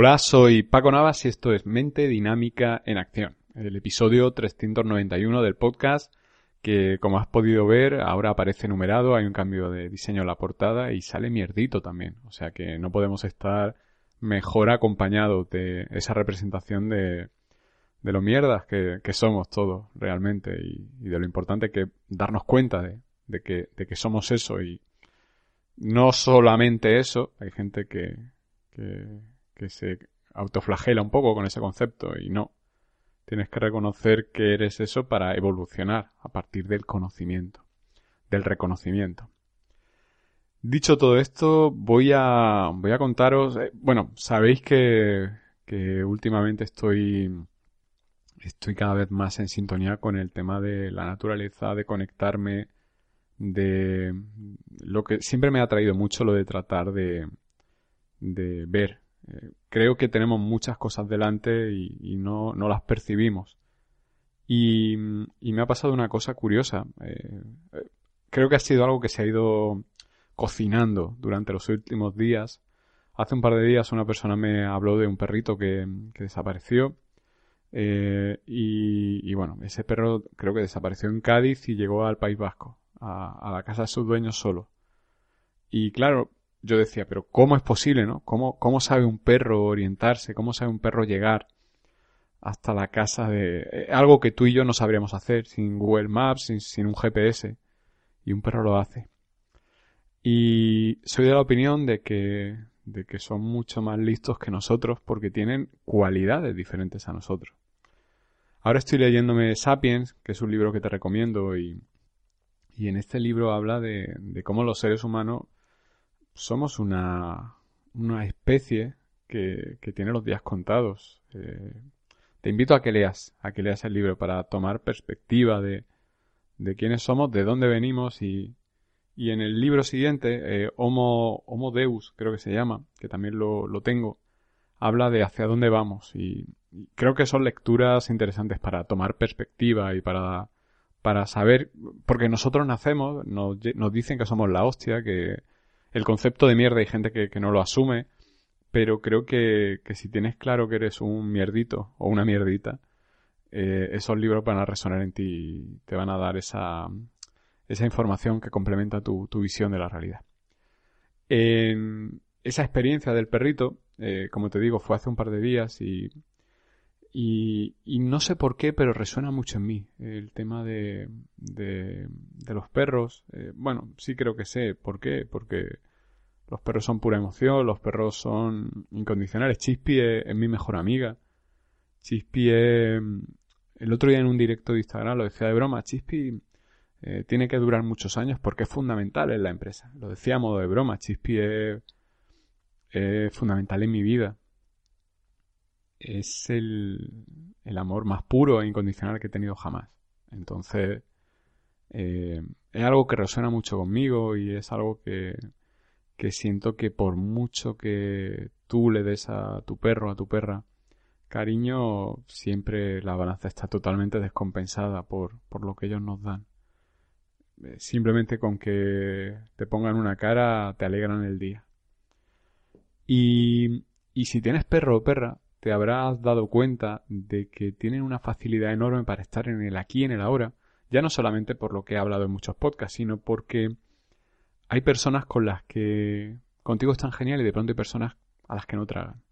Hola, soy Paco Navas y esto es Mente Dinámica en Acción, el episodio 391 del podcast que como has podido ver ahora aparece numerado, hay un cambio de diseño en la portada y sale mierdito también, o sea que no podemos estar mejor acompañados de esa representación de, de lo mierdas que, somos todos realmente y, de lo importante que darnos cuenta de, de, que, de que somos eso y no solamente eso, hay gente que, que, que se autoflagela un poco con ese concepto y no. Tienes que reconocer que eres eso para evolucionar a partir del conocimiento, del reconocimiento. Dicho todo esto, voy a, voy a contaros, eh, bueno, sabéis que, que últimamente estoy, estoy cada vez más en sintonía con el tema de la naturaleza, de conectarme, de lo que siempre me ha traído mucho lo de tratar de, de ver eh, creo que tenemos muchas cosas delante y, no, las percibimos. Y, me ha pasado una cosa curiosa. Eh, eh, creo que ha sido algo que se ha ido cocinando durante los últimos días. Hace un par de días una persona me habló de un perrito que, desapareció. y, bueno, ese perro creo que desapareció en Cádiz y llegó al País Vasco, a, a la casa de sus dueños solo. Y claro, yo decía, pero ¿cómo es posible, no? ¿Cómo, ¿Cómo sabe un perro orientarse? ¿Cómo sabe un perro llegar hasta la casa de... Eh, algo que tú y yo no sabríamos hacer sin Google Maps, sin, sin un GPS. Y un perro lo hace. Y soy de la opinión de que, de que son mucho más listos que nosotros porque tienen cualidades diferentes a nosotros. Ahora estoy leyéndome Sapiens, que es un libro que te recomiendo, y, y en este libro habla de, de cómo los seres humanos somos una, una especie que, que, tiene los días contados. Eh, te invito a que leas, a que leas el libro para tomar perspectiva de, de quiénes somos, de dónde venimos y, y en el libro siguiente, eh, Homo, Homo, Deus, creo que se llama, que también lo, lo tengo, habla de hacia dónde vamos y, creo que son lecturas interesantes para tomar perspectiva y para, para saber, porque nosotros nacemos, nos, nos dicen que somos la hostia, que, el concepto de mierda hay gente que, no lo asume, pero creo que, si tienes claro que eres un mierdito o una mierdita, eh, esos libros van a resonar en ti y te van a dar esa, esa información que complementa tu, visión de la realidad. esa experiencia del perrito, eh, como te digo, fue hace un par de días y, y, no sé por qué, pero resuena mucho en mí el tema de, de, los perros. Eh, bueno, sí creo que sé por qué, porque los perros son pura emoción, los perros son incondicionales. Chispi es, mi mejor amiga. Chispi es... El otro día en un directo de Instagram lo decía de broma, Chispi eh, tiene que durar muchos años porque es fundamental en la empresa. Lo decía a modo de broma, Chispi es, fundamental en mi vida. Es el, el, amor más puro e incondicional que he tenido jamás. Entonces, eh, es algo que resuena mucho conmigo y es algo que, que siento que por mucho que tú le des a tu perro, a tu perra, cariño, siempre la balanza está totalmente descompensada por, por lo que ellos nos dan. Eh, simplemente con que te pongan una cara te alegran el día. Y, y si tienes perro o perra, te habrás dado cuenta de que tienen una facilidad enorme para estar en el aquí en el ahora, ya no solamente por lo que he hablado en muchos podcasts, sino porque hay personas con las que contigo están genial y de pronto hay personas a las que no tragan.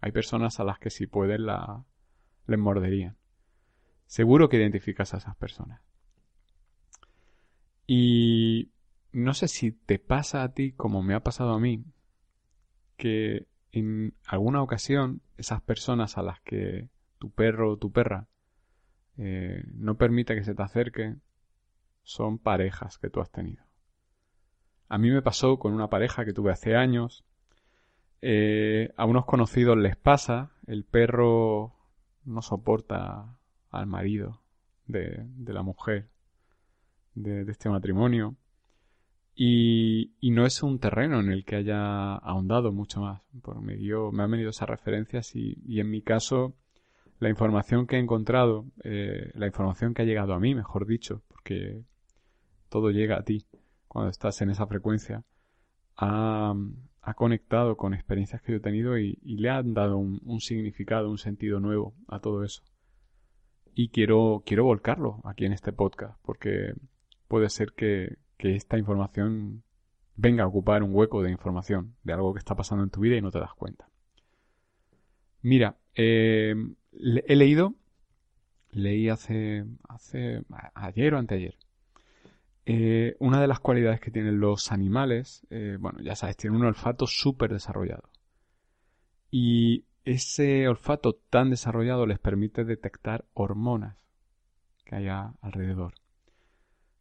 Hay personas a las que si pueden la, les morderían. Seguro que identificas a esas personas. Y no sé si te pasa a ti como me ha pasado a mí, que en alguna ocasión esas personas a las que tu perro o tu perra eh, no permite que se te acerque son parejas que tú has tenido. A mí me pasó con una pareja que tuve hace años eh, a unos conocidos les pasa, el perro no soporta al marido de, la mujer de, este matrimonio y, no es un terreno en el que haya ahondado mucho más. Por me, me han venido esas referencias y, en mi caso la información que he encontrado, eh, la información que ha llegado a mí, mejor dicho, porque todo llega a ti cuando estás en esa frecuencia, ha, conectado con experiencias que yo he tenido y, le han dado un, significado, un sentido nuevo a todo eso. Y quiero, quiero volcarlo aquí en este podcast, porque puede ser que, esta información venga a ocupar un hueco de información de algo que está pasando en tu vida y no te das cuenta. Mira, eh, he leído, leí hace, hace ayer o anteayer, eh, una de las cualidades que tienen los animales, eh, bueno, ya sabes, tienen un olfato súper desarrollado. Y ese olfato tan desarrollado les permite detectar hormonas que hay alrededor.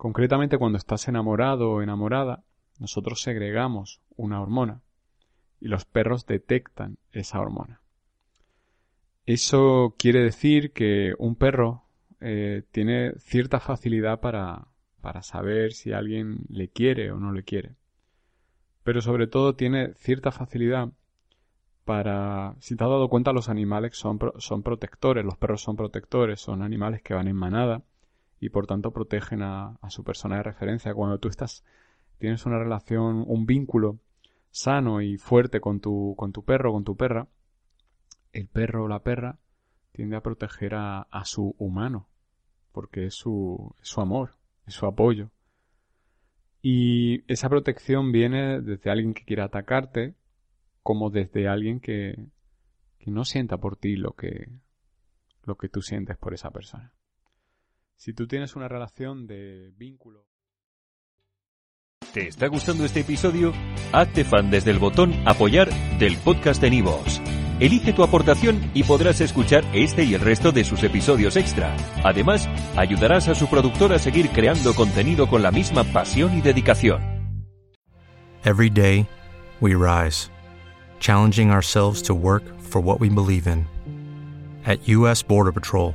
Concretamente, cuando estás enamorado o enamorada, nosotros segregamos una hormona y los perros detectan esa hormona. Eso quiere decir que un perro eh, tiene cierta facilidad para, para saber si alguien le quiere o no le quiere. Pero sobre todo tiene cierta facilidad para... Si te has dado cuenta, los animales son, son protectores, los perros son protectores, son animales que van en manada y por tanto protegen a, su persona de referencia. Cuando tú estás, tienes una relación, un vínculo sano y fuerte con tu, con tu perro, con tu perra, el perro o la perra tiende a proteger a, su humano, porque es su, es su amor, su apoyo. Y esa protección viene desde alguien que quiera atacarte, como desde alguien que, que no sienta por ti lo que, lo que tú sientes por esa persona. Si tú tienes una relación de vínculo. ¿Te está gustando este episodio? Hazte fan desde el botón Apoyar del podcast de Nivos. Elige tu aportación y podrás escuchar este y el resto de sus episodios extra. Además, ayudarás a su productor a seguir creando contenido con la misma pasión y dedicación. Every day, we rise, challenging ourselves to work for what we believe in. At U.S. Border Patrol,